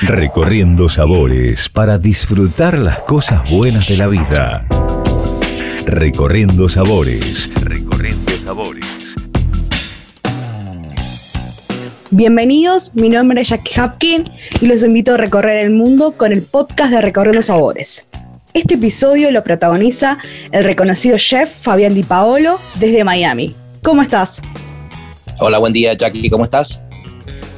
Recorriendo sabores para disfrutar las cosas buenas de la vida. Recorriendo sabores. Recorriendo sabores. Bienvenidos, mi nombre es Jackie Hapkin y los invito a recorrer el mundo con el podcast de Recorriendo Sabores. Este episodio lo protagoniza el reconocido chef Fabián Di Paolo desde Miami. ¿Cómo estás? Hola, buen día Jackie, ¿cómo estás?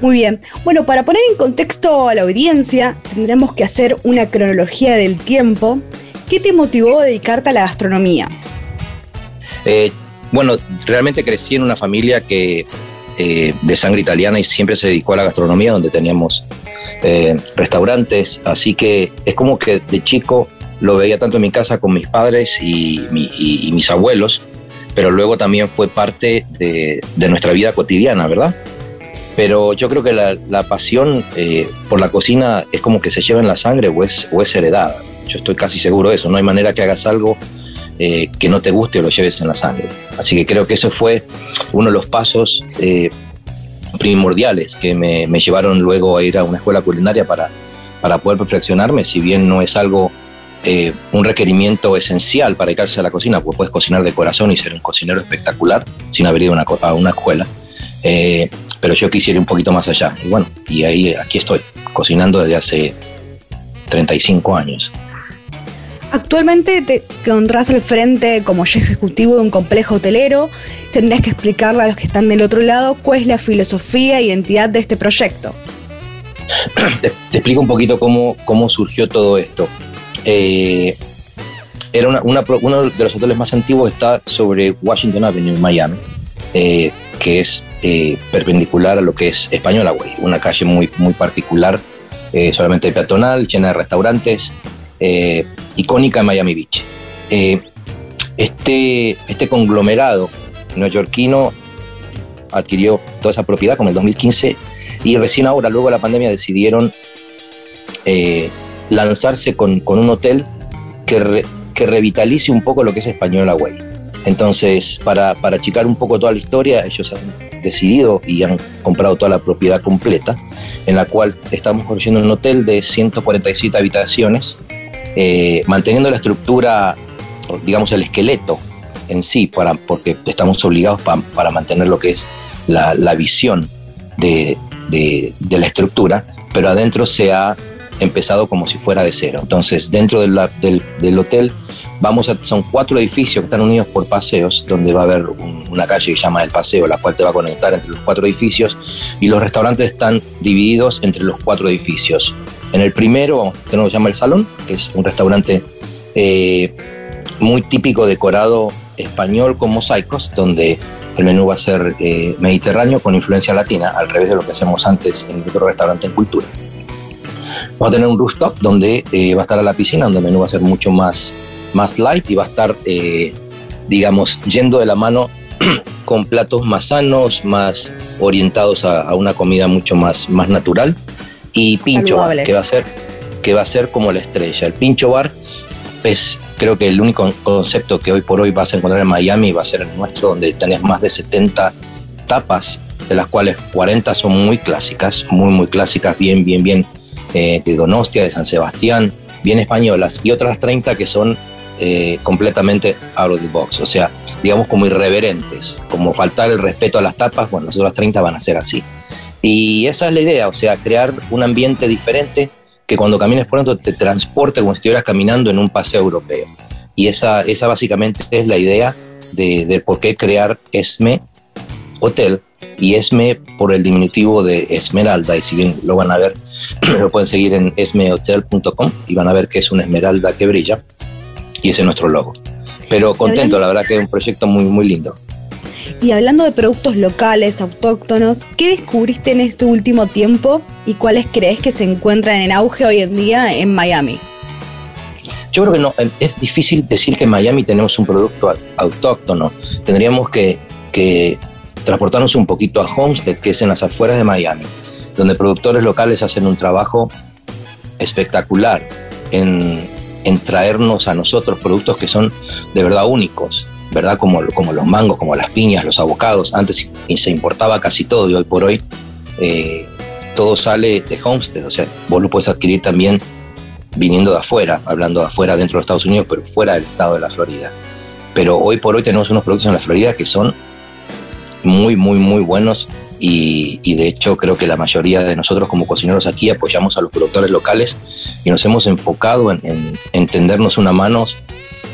Muy bien. Bueno, para poner en contexto a la audiencia, tendremos que hacer una cronología del tiempo. ¿Qué te motivó a dedicarte a la gastronomía? Eh, bueno, realmente crecí en una familia que eh, de sangre italiana y siempre se dedicó a la gastronomía, donde teníamos eh, restaurantes, así que es como que de chico lo veía tanto en mi casa con mis padres y, mis abuelos, pero luego también fue parte de, nuestra vida cotidiana, ¿verdad? Pero yo creo que la, pasión eh, por la cocina es como que se lleva en la sangre o es, o es heredada. Yo estoy casi seguro de eso. No hay manera que hagas algo eh, que no te guste o lo lleves en la sangre. Así que creo que ese fue uno de los pasos eh, primordiales que me, llevaron luego a ir a una escuela culinaria para, para poder perfeccionarme, si bien no es algo un requerimiento esencial para dedicarse a la cocina, porque puedes cocinar de corazón y ser un cocinero espectacular sin haber ido una, a una escuela. Eh, pero yo quisiera ir un poquito más allá. Y bueno, y ahí aquí estoy, cocinando desde hace 35 años. Actualmente te encontrás al frente como chef ejecutivo de un complejo hotelero. Tendrías que explicarle a los que están del otro lado cuál es la filosofía e identidad de este proyecto. Te, te explico un poquito cómo, cómo surgió todo esto. Eh, era uno de los hoteles más antiguos, está sobre Washington Avenue en Miami, eh, que es eh, perpendicular a lo que es Española Way, una calle muy, muy particular, solamente peatonal, llena de restaurantes, icónica en Miami Beach. este, este conglomerado neoyorquino adquirió toda esa propiedad con el 2015 y recién ahora, luego de la pandemia, decidieron lanzarse con, un hotel que, que, revitalice un poco lo que es Española Way. Entonces, para, para achicar un poco toda la historia, ellos han decidido y han comprado toda la propiedad completa, en la cual estamos construyendo un hotel de 147 habitaciones, eh, manteniendo la estructura, digamos, el esqueleto en sí, para, porque estamos obligados para mantener lo que es la, la visión de, de, de, la estructura, pero adentro se ha empezado como si fuera de cero. Entonces, dentro del, hotel vamos a, son cuatro edificios que están unidos por paseos, donde va a haber una calle que se llama El Paseo, la cual te va a conectar entre los cuatro edificios, y los restaurantes están divididos entre los cuatro edificios. En el primero tenemos se llama El Salón, que es un restaurante eh, muy típico decorado español con mosaicos, donde el menú va a ser eh, mediterráneo con influencia latina, al revés de lo que hacemos antes en otro restaurante en cultura. Vamos a tener un rooftop donde eh, va a estar a la piscina, donde el menú va a ser mucho más, más light y va a estar, eh, digamos, yendo de la mano con platos más sanos, más orientados a, una comida mucho más, más natural. Y pincho bar, que va, a ser, que va a ser como la estrella. El pincho bar es creo que el único concepto que hoy por hoy vas a encontrar en Miami va a ser el nuestro, donde tenés más de 70 tapas, de las cuales 40 son muy clásicas, muy, muy clásicas, bien, bien, bien eh, de Donostia, de San Sebastián, bien españolas, y otras 30 que son eh, completamente out of the box, o sea, digamos como irreverentes, como faltar el respeto a las tapas, bueno, las otras 30 van a ser así. Y esa es la idea, o sea, crear un ambiente diferente que cuando camines por dentro te transporte como si estuvieras caminando en un paseo europeo. Y esa, esa básicamente es la idea de, de por qué crear ESME Hotel, y Esme por el diminutivo de Esmeralda. Y si bien lo van a ver, lo pueden seguir en esmehotel.com y van a ver que es una esmeralda que brilla y ese es nuestro logo. Pero contento, la verdad que es un proyecto muy, muy lindo. Y hablando de productos locales, autóctonos, ¿qué descubriste en este último tiempo y cuáles crees que se encuentran en auge hoy en día en Miami? Yo creo que no, es difícil decir que en Miami tenemos un producto autóctono. Tendríamos que, que transportarnos un poquito a Homestead, que es en las afueras de Miami, donde productores locales hacen un trabajo espectacular en, en traernos a nosotros productos que son de verdad únicos, ¿verdad? Como, como los mangos, como las piñas, los abocados. Antes se importaba casi todo y hoy por hoy eh, todo sale de Homestead, o sea, vos lo puedes adquirir también viniendo de afuera, hablando de afuera dentro de Estados Unidos, pero fuera del estado de la Florida. Pero hoy por hoy tenemos unos productos en la Florida que son muy, muy, muy buenos y, de hecho creo que la mayoría de nosotros como cocineros aquí apoyamos a los productores locales y nos hemos enfocado en, entendernos una mano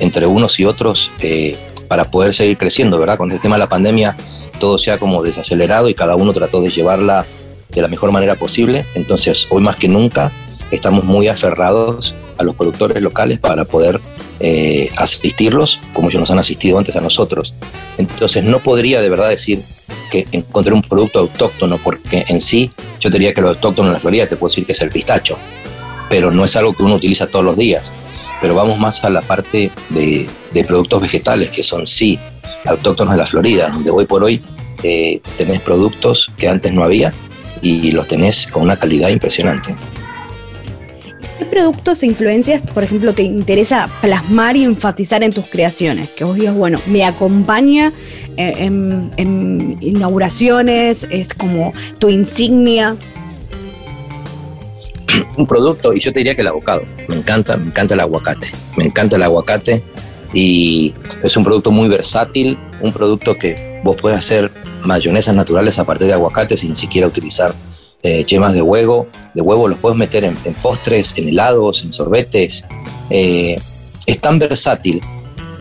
entre unos y otros eh, para poder seguir creciendo, ¿verdad? Con el tema de la pandemia todo se ha como desacelerado y cada uno trató de llevarla de la mejor manera posible, entonces hoy más que nunca estamos muy aferrados a los productores locales para poder eh, asistirlos como ellos nos han asistido antes a nosotros. Entonces no podría de verdad decir que encontré un producto autóctono porque en sí yo diría que lo autóctono en la Florida te puedo decir que es el pistacho, pero no es algo que uno utiliza todos los días. Pero vamos más a la parte de, productos vegetales que son sí autóctonos de la Florida, donde hoy por hoy eh, tenés productos que antes no había y los tenés con una calidad impresionante. ¿Qué productos e influencias, por ejemplo, te interesa plasmar y enfatizar en tus creaciones? Que vos digas, bueno, me acompaña eh, en, inauguraciones, es como tu insignia. Un producto, y yo te diría que el abocado. Me encanta, me encanta el aguacate. Me encanta el aguacate y es un producto muy versátil, un producto que vos puedes hacer mayonesas naturales a partir de aguacate sin siquiera utilizar eh, yemas de huevo. De huevo los puedes meter en, postres, en helados, en sorbetes. Eh, es tan versátil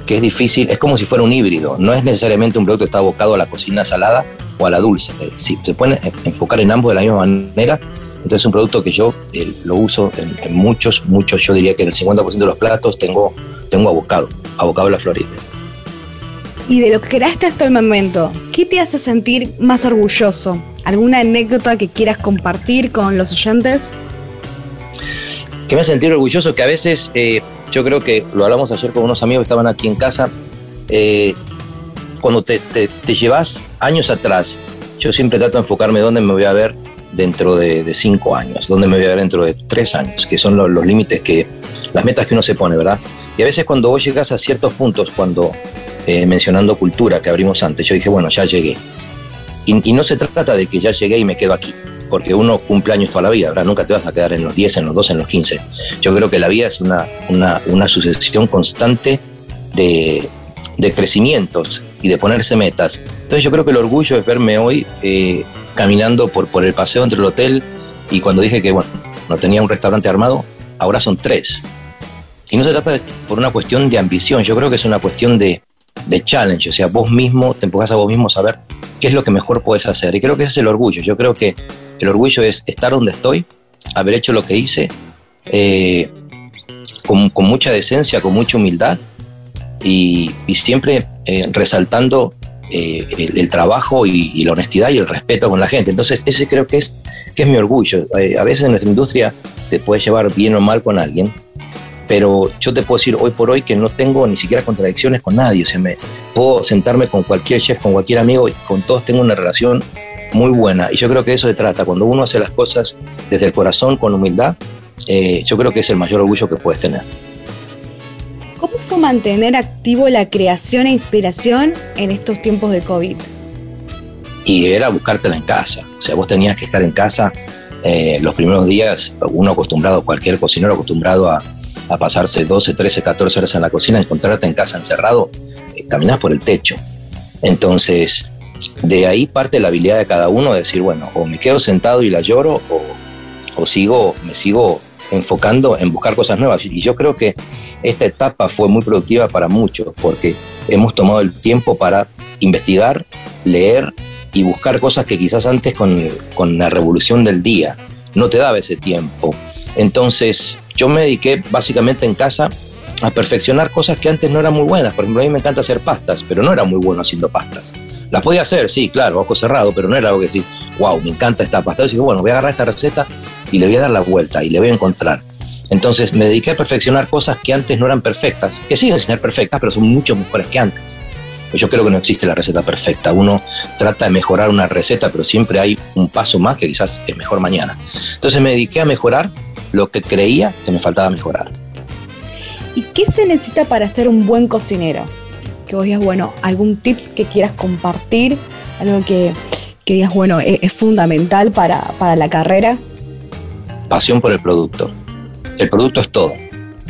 que es difícil, es como si fuera un híbrido. No es necesariamente un producto que está abocado a la cocina salada o a la dulce. Eh, si se puede enfocar en ambos de la misma manera, entonces es un producto que yo lo uso en, muchos, muchos, yo diría que en el 50% de los platos tengo, tengo abocado, abocado de la Florida. Y de lo que creaste hasta el momento, ¿qué te hace sentir más orgulloso? ¿Alguna anécdota que quieras compartir con los oyentes? Que me hace sentir orgulloso que a veces, eh, yo creo que lo hablamos ayer con unos amigos que estaban aquí en casa, eh, cuando te, llevas años atrás, yo siempre trato de enfocarme dónde me voy a ver dentro de, cinco años, dónde me voy a ver dentro de tres años, que son los, los límites que, las metas que uno se pone, ¿verdad? Y a veces cuando vos llegas a ciertos puntos, cuando eh, mencionando cultura que abrimos antes, yo dije, bueno, ya llegué. Y, no se trata de que ya llegué y me quedo aquí, porque uno cumple años toda la vida, ¿verdad? Nunca te vas a quedar en los 10, en los 12, en los 15. Yo creo que la vida es una, una, sucesión constante de, de, crecimientos y de ponerse metas. Entonces yo creo que el orgullo es verme hoy eh, caminando por, por el paseo entre el hotel y cuando dije que, bueno, no tenía un restaurante armado, ahora son tres. Y no se trata por una cuestión de ambición, yo creo que es una cuestión de, de challenge, o sea, vos mismo te empujas a vos mismo a saber qué es lo que mejor puedes hacer. Y creo que ese es el orgullo. Yo creo que el orgullo es estar donde estoy, haber hecho lo que hice, eh, con, mucha decencia, con mucha humildad y, siempre eh, resaltando eh, el, trabajo y, la honestidad y el respeto con la gente. Entonces, ese creo que es, que es mi orgullo. a veces en nuestra industria te puedes llevar bien o mal con alguien, pero yo te puedo decir hoy por hoy que no tengo ni siquiera contradicciones con nadie. O sea, me, puedo sentarme con cualquier chef, con cualquier amigo y con todos tengo una relación muy buena. Y yo creo que eso se trata. Cuando uno hace las cosas desde el corazón, con humildad, eh, yo creo que es el mayor orgullo que puedes tener. ¿Cómo fue mantener activo la creación e inspiración en estos tiempos de COVID? Y era buscártela en casa. O sea, vos tenías que estar en casa eh, los primeros días, uno acostumbrado, cualquier cocinero acostumbrado a, a pasarse 12, 13, 14 horas en la cocina, encontrarte en casa encerrado, eh, caminas por el techo. Entonces, de ahí parte la habilidad de cada uno de decir, bueno, o me quedo sentado y la lloro, o, o sigo, me sigo enfocando en buscar cosas nuevas. Y yo creo que esta etapa fue muy productiva para muchos, porque hemos tomado el tiempo para investigar, leer y buscar cosas que quizás antes con, con la revolución del día no te daba ese tiempo. Entonces, yo me dediqué básicamente en casa a perfeccionar cosas que antes no eran muy buenas. Por ejemplo, a mí me encanta hacer pastas, pero no era muy bueno haciendo pastas. Las podía hacer, sí, claro, ojo cerrado, pero no era algo que decir, wow, me encanta esta pasta. Yo dije, bueno, voy a agarrar esta receta y le voy a dar la vuelta y le voy a encontrar. Entonces me dediqué a perfeccionar cosas que antes no eran perfectas, que siguen sin ser perfectas, pero son mucho mejores que antes. Yo creo que no existe la receta perfecta. Uno trata de mejorar una receta, pero siempre hay un paso más que quizás es mejor mañana. Entonces me dediqué a mejorar lo que creía que me faltaba mejorar. ¿Y qué se necesita para ser un buen cocinero? Que vos digas, bueno, algún tip que quieras compartir, algo que, que digas, bueno, es, es fundamental para, para la carrera? Pasión por el producto. El producto es todo.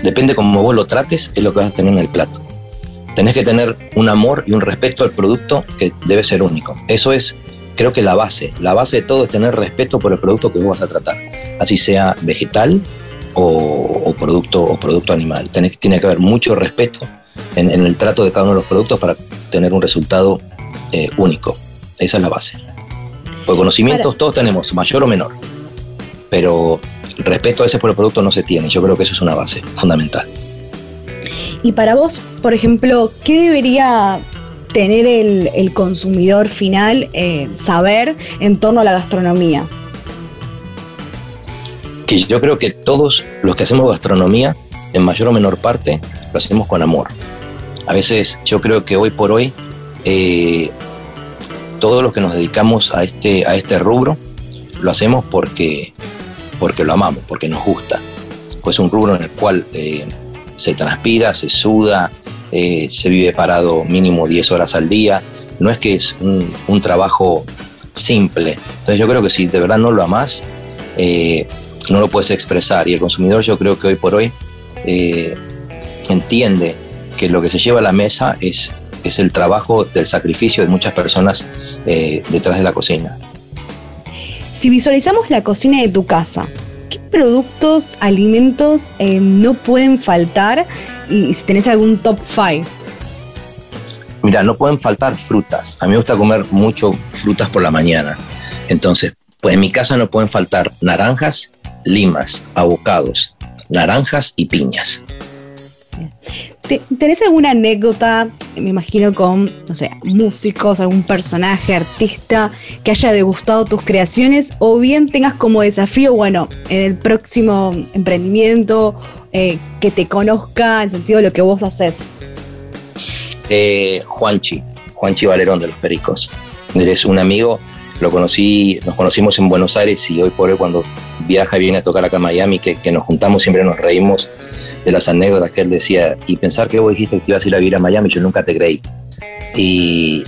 Depende cómo vos lo trates, es lo que vas a tener en el plato. Tenés que tener un amor y un respeto al producto que debe ser único. Eso es, creo que la base. La base de todo es tener respeto por el producto que vos vas a tratar. Así sea vegetal o, producto, o producto animal. Tenés, tiene que haber mucho respeto en, el trato de cada uno de los productos para tener un resultado eh, único. Esa es la base. Por conocimientos todos tenemos, mayor o menor. Pero respeto a ese por el producto no se tiene. Yo creo que eso es una base fundamental. Y para vos, por ejemplo, ¿qué debería tener el, consumidor final eh, saber en torno a la gastronomía? Que yo creo que todos los que hacemos gastronomía, en mayor o menor parte, lo hacemos con amor. A veces yo creo que hoy por hoy, eh, todos los que nos dedicamos a este, a este rubro, lo hacemos porque porque lo amamos, porque nos gusta. Pues un rubro en el cual eh, se transpira, se suda, eh, se vive parado mínimo 10 horas al día. No es que es un, trabajo simple. Entonces yo creo que si de verdad no lo amas, eh, no lo puedes expresar. Y el consumidor yo creo que hoy por hoy entiende que lo que se lleva a la mesa es, es el trabajo del sacrificio de muchas personas detrás de la cocina. Si visualizamos la cocina de tu casa, ¿qué productos, alimentos eh, no pueden faltar? Y si tenés algún top 5. Mira, no pueden faltar frutas. A mí me gusta comer mucho frutas por la mañana. Entonces, pues en mi casa no pueden faltar naranjas, limas, abocados, naranjas y piñas. ¿Tenés alguna anécdota, me imagino, con, no sé, músicos, algún personaje, artista que haya degustado tus creaciones? O bien tengas como desafío, bueno, en el próximo emprendimiento, eh, que te conozca en sentido de lo que vos haces. Eh, Juanchi, Juanchi Valerón de los Pericos. Eres un amigo, lo conocí, nos conocimos en Buenos Aires y hoy por hoy cuando viaja y viene a tocar acá a Miami, que, nos juntamos, siempre nos reímos de las anécdotas que él decía, y pensar que vos dijiste que te ibas a ir a vivir a Miami, yo nunca te creí. Y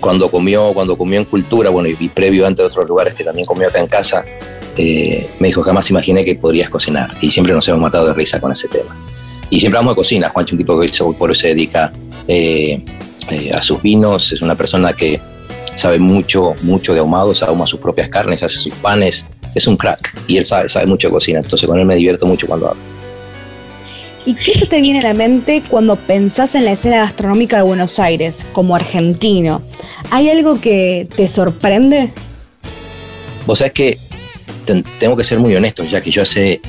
cuando comió, cuando comió en Cultura, bueno, y, previo antes de otros lugares que también comió acá en casa, eh, me dijo, jamás imaginé que podrías cocinar. Y siempre nos hemos matado de risa con ese tema. Y siempre hablamos de cocina. Juancho un tipo que por eso se dedica eh, eh, a sus vinos, es una persona que sabe mucho, mucho de ahumados, ahuma sus propias carnes, hace sus panes, es un crack. Y él sabe, sabe mucho de cocina. Entonces con él me divierto mucho cuando hablo. ¿Y qué se te viene a la mente cuando pensás en la escena gastronómica de Buenos Aires como argentino? ¿Hay algo que te sorprende? Vos sabés que tengo que ser muy honesto, ya que yo hace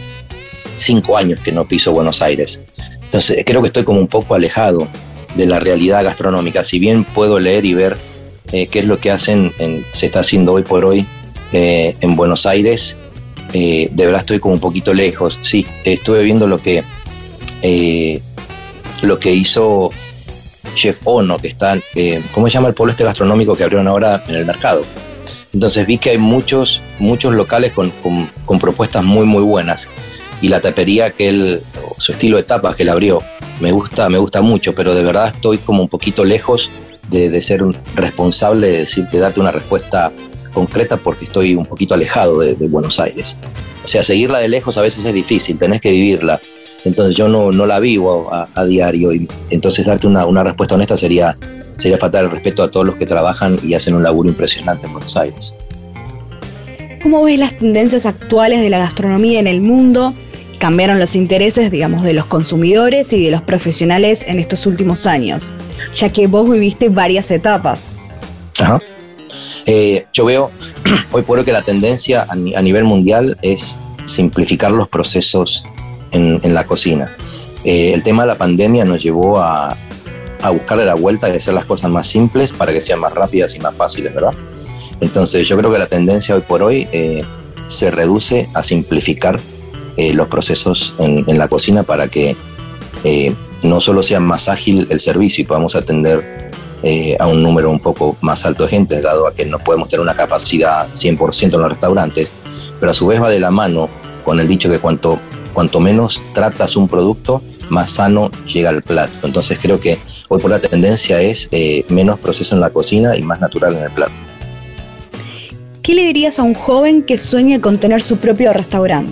cinco años que no piso Buenos Aires. Entonces creo que estoy como un poco alejado de la realidad gastronómica. Si bien puedo leer y ver eh, qué es lo que hacen, se está haciendo hoy por hoy eh, en Buenos Aires, eh, de verdad estoy como un poquito lejos. Sí, estuve viendo lo que eh, lo que hizo Chef Ono, que está, ¿cómo se llama el pueblo este gastronómico que abrieron ahora en el mercado? Entonces vi que hay muchos, muchos locales con, propuestas muy, muy buenas. Y la tapería que él, su estilo de tapas que él abrió, me gusta, me gusta mucho, pero de verdad estoy como un poquito lejos de, ser responsable de, decir, de darte una respuesta concreta porque estoy un poquito alejado de, Buenos Aires. O sea, seguirla de lejos a veces es difícil, tenés que vivirla entonces yo no, no la vivo a, diario y entonces darte una, una, respuesta honesta sería, sería faltar el respeto a todos los que trabajan y hacen un laburo impresionante en Buenos Aires. ¿Cómo ves las tendencias actuales de la gastronomía en el mundo? Cambiaron los intereses, digamos, de los consumidores y de los profesionales en estos últimos años, ya que vos viviste varias etapas. Ajá. Eh, yo veo hoy por hoy que la tendencia a, nivel mundial es simplificar los procesos en, la cocina. Eh, el tema de la pandemia nos llevó a, a buscarle la vuelta y hacer las cosas más simples para que sean más rápidas y más fáciles, ¿verdad? Entonces yo creo que la tendencia hoy por hoy eh, se reduce a simplificar eh, los procesos en, la cocina para que no solo sea más ágil el servicio y podamos atender a un número un poco más alto de gente, dado a que no podemos tener una capacidad 100% en los restaurantes, pero a su vez va de la mano con el dicho que cuanto cuanto menos tratas un producto, más sano llega al plato. Entonces creo que hoy por la tendencia es eh, menos proceso en la cocina y más natural en el plato. ¿qué le dirías a un joven que sueña con tener su propio restaurante?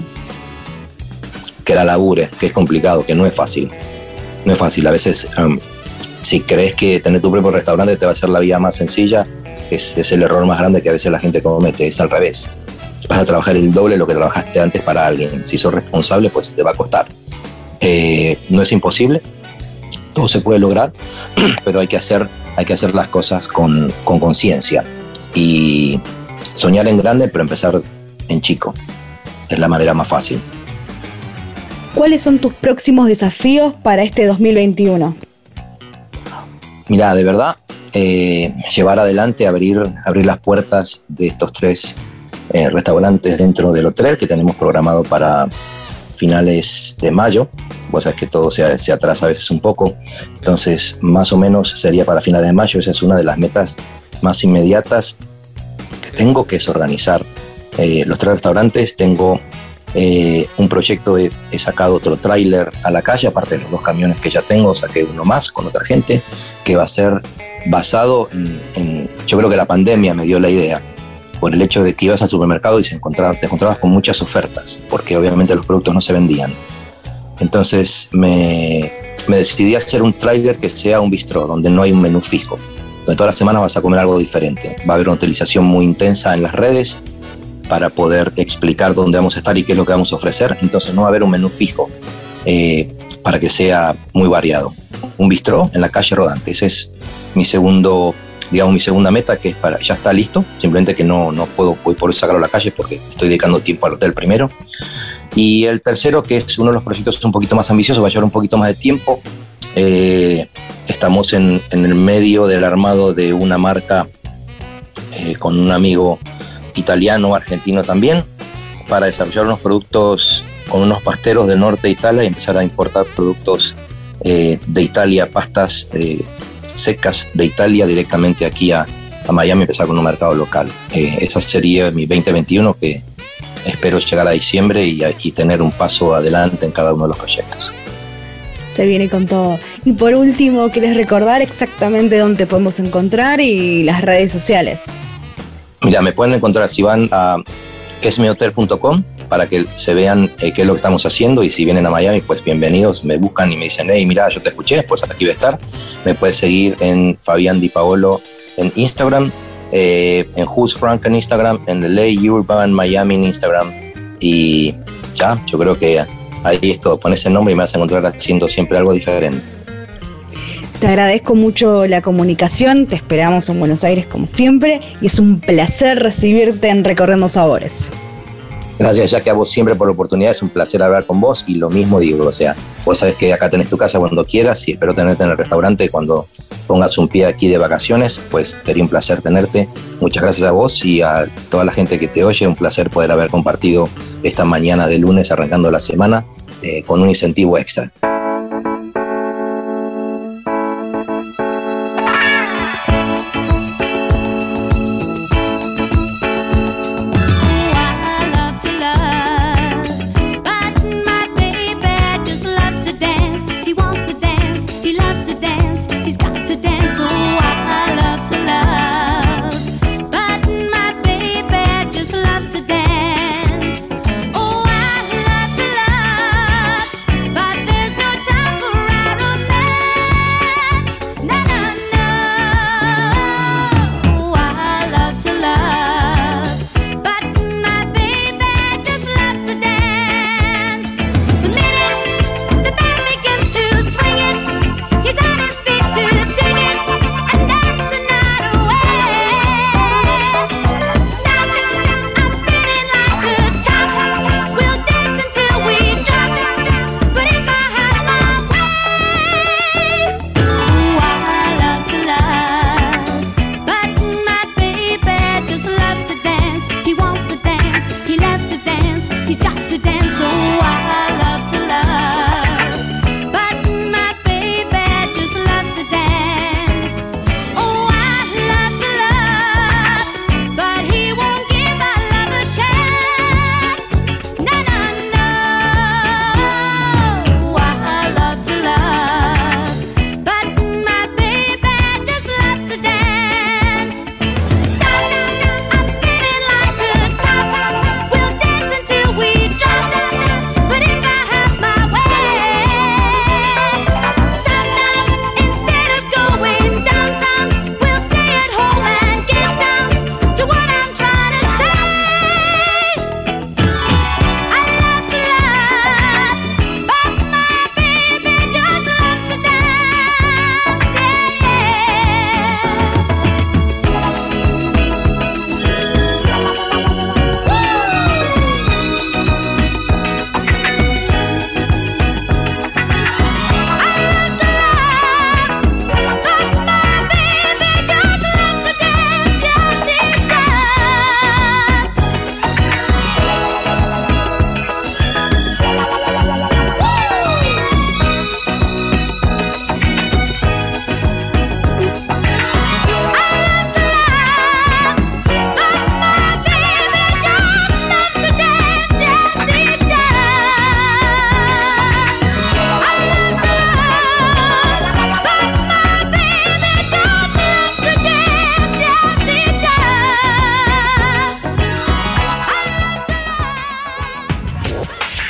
Que la labure, que es complicado, que no es fácil. No es fácil. A veces, um, si crees que tener tu propio restaurante te va a hacer la vida más sencilla, es, el error más grande que a veces la gente comete. Es al revés. Vas a trabajar el doble de lo que trabajaste antes para alguien. Si sos responsable, pues te va a costar. Eh, no es imposible, todo se puede lograr, pero hay que hacer, hay que hacer las cosas con conciencia y soñar en grande, pero empezar en chico. Es la manera más fácil. ¿Cuáles son tus próximos desafíos para este 2021? Mira, de verdad, eh, llevar adelante, abrir, abrir las puertas de estos tres eh, restaurantes dentro del hotel que tenemos programado para finales de mayo. Vos sabés que todo se, atrasa a veces un poco. Entonces, más o menos sería para finales de mayo. Esa es una de las metas más inmediatas que tengo, que es organizar eh, los tres restaurantes. Tengo eh, un proyecto, he, sacado otro tráiler a la calle, aparte de los dos camiones que ya tengo, saqué uno más con otra gente, que va a ser basado en, yo creo que la pandemia me dio la idea por el hecho de que ibas al supermercado y se encontraba, te encontrabas con muchas ofertas, porque obviamente los productos no se vendían. Entonces me, decidí a hacer un trailer que sea un bistró, donde no hay un menú fijo, donde todas las semanas vas a comer algo diferente. Va a haber una utilización muy intensa en las redes para poder explicar dónde vamos a estar y qué es lo que vamos a ofrecer. Entonces no va a haber un menú fijo eh, para que sea muy variado. Un bistró en la calle Rodante. Ese es mi segundo digamos, mi segunda meta, que es para, ya está listo, simplemente que no, no puedo voy por sacarlo a la calle porque estoy dedicando tiempo al hotel primero. Y el tercero, que es uno de los proyectos un poquito más ambiciosos, va a llevar un poquito más de tiempo. Eh, estamos en, en, el medio del armado de una marca eh, con un amigo italiano, argentino también, para desarrollar unos productos con unos pasteros del norte de Italia y empezar a importar productos eh, de Italia, pastas secas de Italia directamente aquí a, a Miami, empezar con un mercado local. Eh, esa sería mi 2021 que espero llegar a diciembre y, y tener un paso adelante en cada uno de los proyectos. Se viene con todo. Y por último, ¿quieres recordar exactamente dónde podemos encontrar y las redes sociales? Mira, me pueden encontrar si van a quesmihotel.com para que se vean eh, qué es lo que estamos haciendo y si vienen a Miami, pues bienvenidos, me buscan y me dicen, hey, mira, yo te escuché, pues aquí voy a estar. Me puedes seguir en Fabián Di Paolo en Instagram, eh, en Who's Frank en Instagram, en The Lay Urban Miami en Instagram y ya, yo creo que ahí esto, pones el nombre y me vas a encontrar haciendo siempre algo diferente. Te agradezco mucho la comunicación, te esperamos en Buenos Aires como siempre y es un placer recibirte en Recorriendo Sabores. Gracias, ya que a vos siempre por la oportunidad, es un placer hablar con vos y lo mismo digo, o sea, vos sabés que acá tenés tu casa cuando quieras y espero tenerte en el restaurante cuando pongas un pie aquí de vacaciones, pues sería un placer tenerte. Muchas gracias a vos y a toda la gente que te oye, un placer poder haber compartido esta mañana de lunes arrancando la semana eh, con un incentivo extra.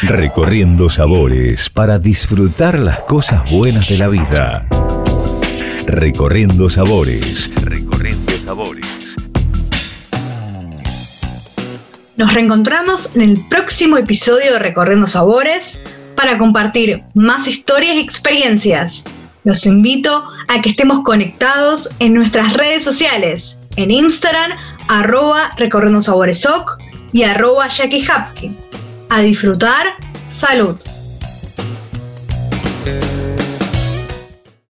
Recorriendo sabores para disfrutar las cosas buenas de la vida. Recorriendo sabores. Recorriendo sabores. Nos reencontramos en el próximo episodio de Recorriendo Sabores para compartir más historias y experiencias. Los invito a que estemos conectados en nuestras redes sociales, en Instagram, arroba Recorriendo Sabores y arroba Jackie Hapkin. A disfrutar, salud.